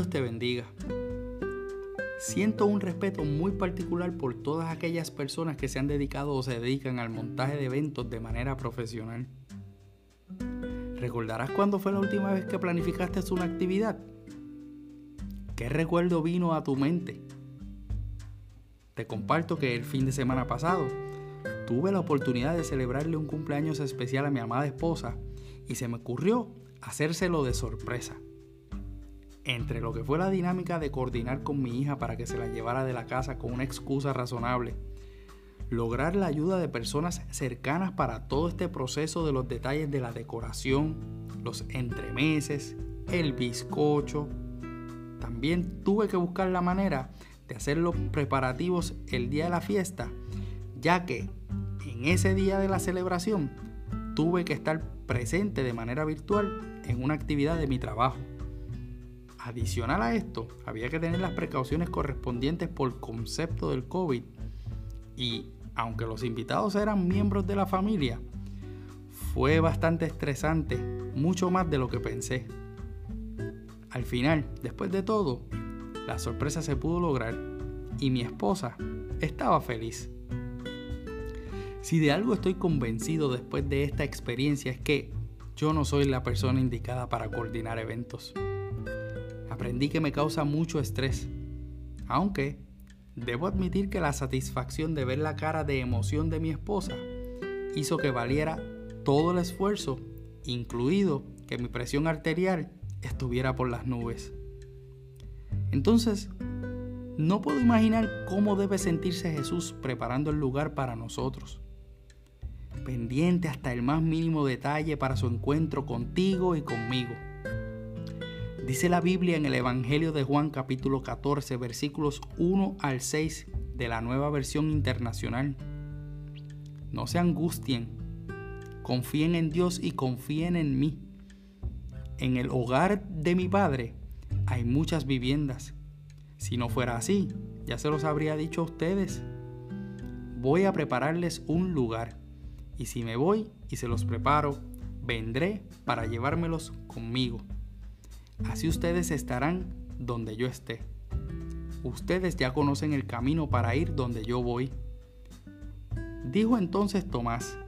Dios te bendiga. Siento un respeto muy particular por todas aquellas personas que se han dedicado o se dedican al montaje de eventos de manera profesional. ¿Recordarás cuándo fue la última vez que planificaste una actividad? ¿Qué recuerdo vino a tu mente? Te comparto que el fin de semana pasado tuve la oportunidad de celebrarle un cumpleaños especial a mi amada esposa y se me ocurrió hacérselo de sorpresa. Entre lo que fue la dinámica de coordinar con mi hija para que se la llevara de la casa con una excusa razonable, lograr la ayuda de personas cercanas para todo este proceso de los detalles de la decoración, los entremeses, el bizcocho. También tuve que buscar la manera de hacer los preparativos el día de la fiesta, ya que en ese día de la celebración tuve que estar presente de manera virtual en una actividad de mi trabajo. Adicional a esto, había que tener las precauciones correspondientes por concepto del COVID y aunque los invitados eran miembros de la familia, fue bastante estresante, mucho más de lo que pensé. Al final, después de todo, la sorpresa se pudo lograr y mi esposa estaba feliz. Si de algo estoy convencido después de esta experiencia es que yo no soy la persona indicada para coordinar eventos aprendí que me causa mucho estrés. Aunque debo admitir que la satisfacción de ver la cara de emoción de mi esposa hizo que valiera todo el esfuerzo, incluido que mi presión arterial estuviera por las nubes. Entonces, no puedo imaginar cómo debe sentirse Jesús preparando el lugar para nosotros, pendiente hasta el más mínimo detalle para su encuentro contigo y conmigo. Dice la Biblia en el Evangelio de Juan capítulo 14 versículos 1 al 6 de la nueva versión internacional. No se angustien, confíen en Dios y confíen en mí. En el hogar de mi Padre hay muchas viviendas. Si no fuera así, ya se los habría dicho a ustedes. Voy a prepararles un lugar, y si me voy y se los preparo, vendré para llevármelos conmigo Así ustedes estarán donde yo esté. Ustedes ya conocen el camino para ir donde yo voy. Dijo entonces Tomás,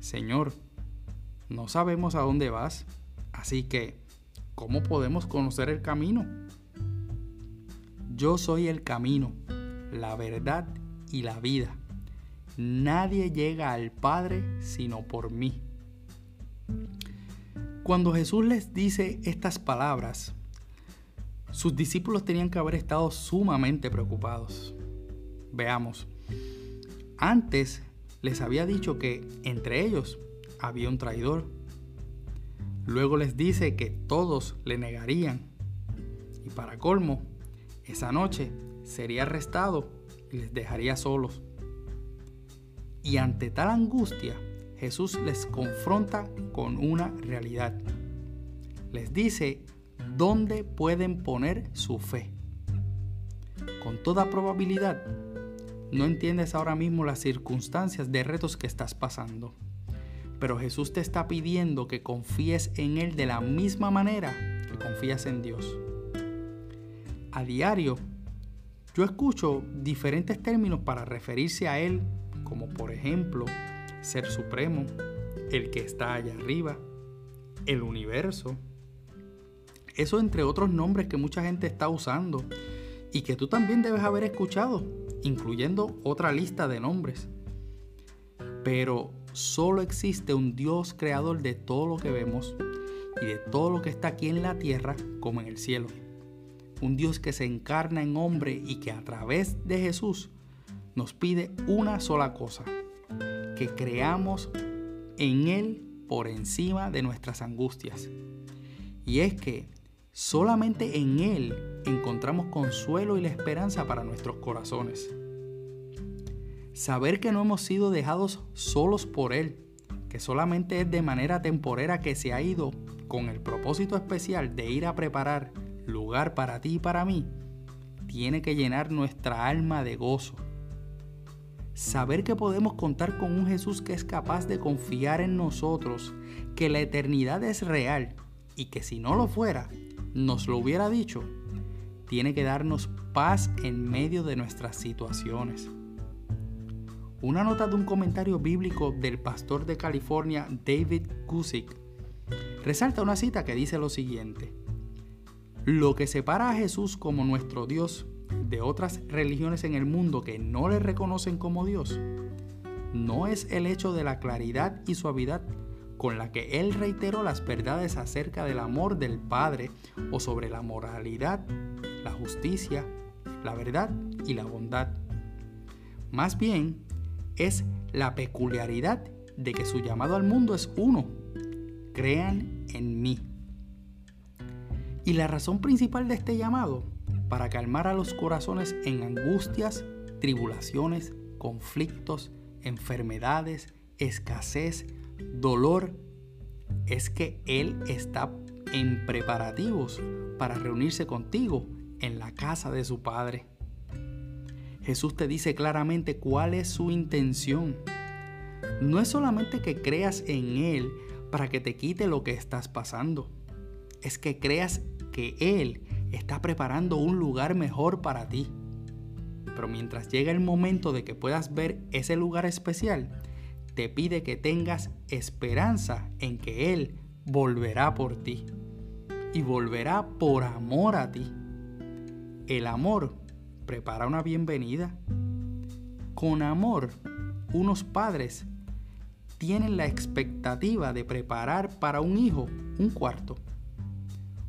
Señor, no sabemos a dónde vas, así que, ¿cómo podemos conocer el camino? Yo soy el camino, la verdad y la vida. Nadie llega al Padre sino por mí. Cuando Jesús les dice estas palabras, sus discípulos tenían que haber estado sumamente preocupados. Veamos. Antes les había dicho que entre ellos había un traidor. Luego les dice que todos le negarían. Y para colmo, esa noche sería arrestado y les dejaría solos. Y ante tal angustia, Jesús les confronta con una realidad. Les dice dónde pueden poner su fe. Con toda probabilidad, no entiendes ahora mismo las circunstancias de retos que estás pasando. Pero Jesús te está pidiendo que confíes en Él de la misma manera que confías en Dios. A diario, yo escucho diferentes términos para referirse a Él, como por ejemplo, ser supremo, el que está allá arriba, el universo. Eso entre otros nombres que mucha gente está usando y que tú también debes haber escuchado, incluyendo otra lista de nombres. Pero solo existe un Dios creador de todo lo que vemos y de todo lo que está aquí en la tierra como en el cielo. Un Dios que se encarna en hombre y que a través de Jesús nos pide una sola cosa, que creamos en Él por encima de nuestras angustias. Y es que solamente en Él encontramos consuelo y la esperanza para nuestros corazones. Saber que no hemos sido dejados solos por Él, que solamente es de manera temporera que se ha ido con el propósito especial de ir a preparar lugar para ti y para mí, tiene que llenar nuestra alma de gozo Saber que podemos contar con un Jesús que es capaz de confiar en nosotros, que la eternidad es real y que si no lo fuera, nos lo hubiera dicho, tiene que darnos paz en medio de nuestras situaciones. Una nota de un comentario bíblico del pastor de California David Gusick resalta una cita que dice lo siguiente. Lo que separa a Jesús como nuestro Dios de otras religiones en el mundo que no le reconocen como Dios no es el hecho de la claridad y suavidad con la que Él reiteró las verdades acerca del amor del Padre o sobre la moralidad, la justicia, la verdad y la bondad. Más bien, es la peculiaridad de que su llamado al mundo es uno. Crean en mí. Y la razón principal de este llamado, para calmar a los corazones en angustias, tribulaciones, conflictos, enfermedades, escasez, dolor, es que Él está en preparativos para reunirse contigo en la casa de su Padre. Jesús te dice claramente cuál es su intención. No es solamente que creas en Él para que te quite lo que estás pasando. Es que creas que Él está preparando un lugar mejor para ti. Pero mientras llega el momento de que puedas ver ese lugar especial, te pide que tengas esperanza en que Él volverá por ti. Y volverá por amor a ti. El amor prepara una bienvenida. Con amor, unos padres tienen la expectativa de preparar para un hijo un cuarto.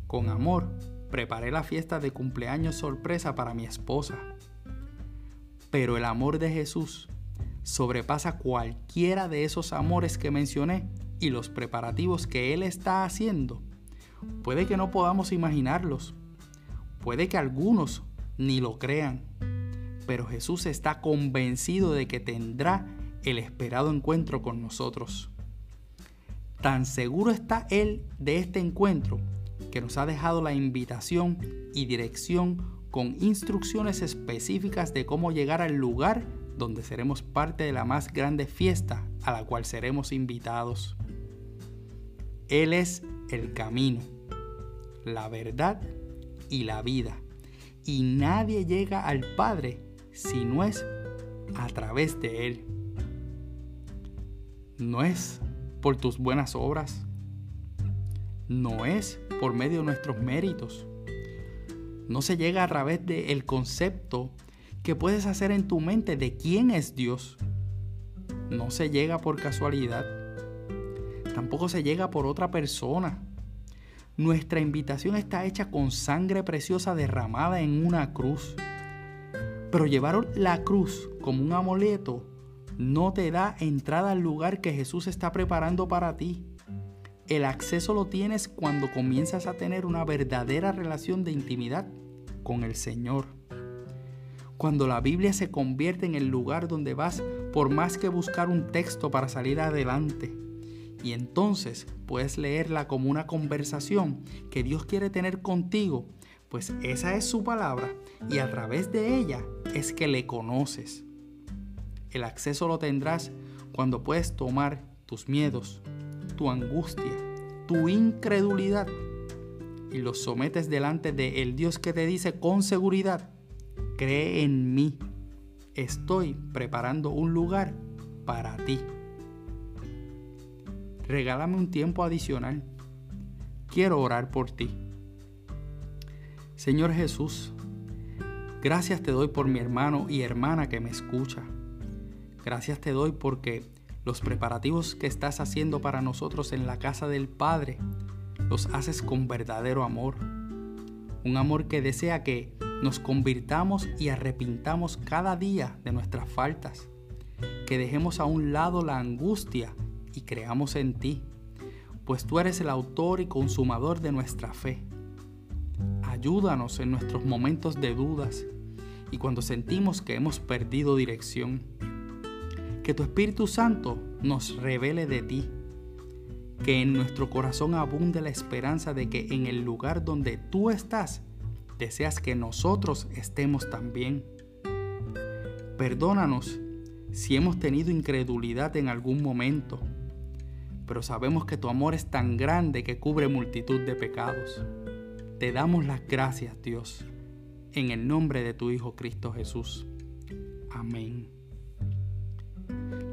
Con amor, preparé la fiesta de cumpleaños sorpresa para mi esposa. Pero el amor de Jesús sobrepasa cualquiera de esos amores que mencioné y los preparativos que Él está haciendo. Puede que no podamos imaginarlos. Puede que algunos ni lo crean. Pero Jesús está convencido de que tendrá el esperado encuentro con nosotros. Tan seguro está Él de este encuentro que nos ha dejado la invitación y dirección con instrucciones específicas de cómo llegar al lugar donde seremos parte de la más grande fiesta a la cual seremos invitados. Él es el camino, la verdad y la vida y nadie llega al Padre si no es a través de Él. No es por tus buenas obras, no es por medio de nuestros méritos, no se llega a través del concepto que puedes hacer en tu mente de quién es Dios. No se llega por casualidad. Tampoco se llega por otra persona. Nuestra invitación está hecha con sangre preciosa derramada en una cruz. Pero llevar la cruz como un amuleto no te da entrada al lugar que Jesús está preparando para ti. El acceso lo tienes cuando comienzas a tener una verdadera relación de intimidad con el Señor. Cuando la Biblia se convierte en el lugar donde vas por más que buscar un texto para salir adelante y entonces puedes leerla como una conversación que Dios quiere tener contigo, pues esa es su palabra y a través de ella es que le conoces. El acceso lo tendrás cuando puedes tomar tus miedos, tu angustia, tu incredulidad y los sometes delante de el Dios que te dice con seguridad, cree en mí, estoy preparando un lugar para ti regálame un tiempo adicional. Quiero orar por ti. Señor Jesús, gracias te doy por mi hermano y hermana que me escucha. Gracias te doy porque los preparativos que estás haciendo para nosotros en la casa del Padre los haces con verdadero amor. Un amor que desea que nos convirtamos y arrepintamos cada día de nuestras faltas. Que dejemos a un lado la angustia y creamos en ti, pues tú eres el autor y consumador de nuestra fe. Ayúdanos en nuestros momentos de dudas y cuando sentimos que hemos perdido dirección. Que tu Espíritu Santo nos revele de ti. Que en nuestro corazón abunde la esperanza de que en el lugar donde tú estás, deseas que nosotros estemos también. Perdónanos si hemos tenido incredulidad en algún momento pero sabemos que tu amor es tan grande que cubre multitud de pecados. Te damos las gracias, Dios. en el nombre de tu Hijo Cristo Jesús. Amén.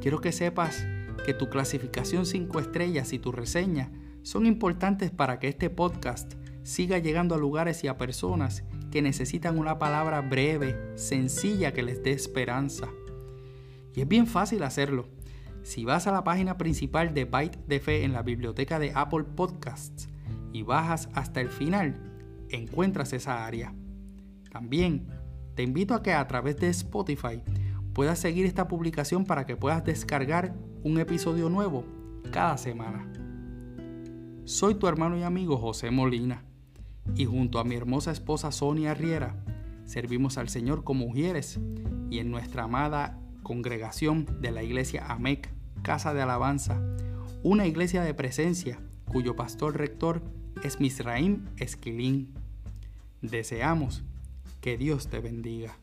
Quiero que sepas que tu clasificación 5 estrellas y tu reseña son importantes para que este podcast siga llegando a lugares y a personas que necesitan una palabra breve, sencilla que les dé esperanza. Y es bien fácil hacerlo. Si vas a la página principal de Byte de Fe en la biblioteca de Apple Podcasts y bajas hasta el final, encuentras esa área. También te invito a que a través de Spotify puedas seguir esta publicación para que puedas descargar un episodio nuevo cada semana. Soy tu hermano y amigo José Molina y junto a mi hermosa esposa Sonia Riera servimos al Señor como mujeres y en nuestra amada congregación de la iglesia AMEC, Casa de Alabanza, una iglesia de presencia cuyo pastor rector es Misraim Esquilín. Deseamos que Dios te bendiga.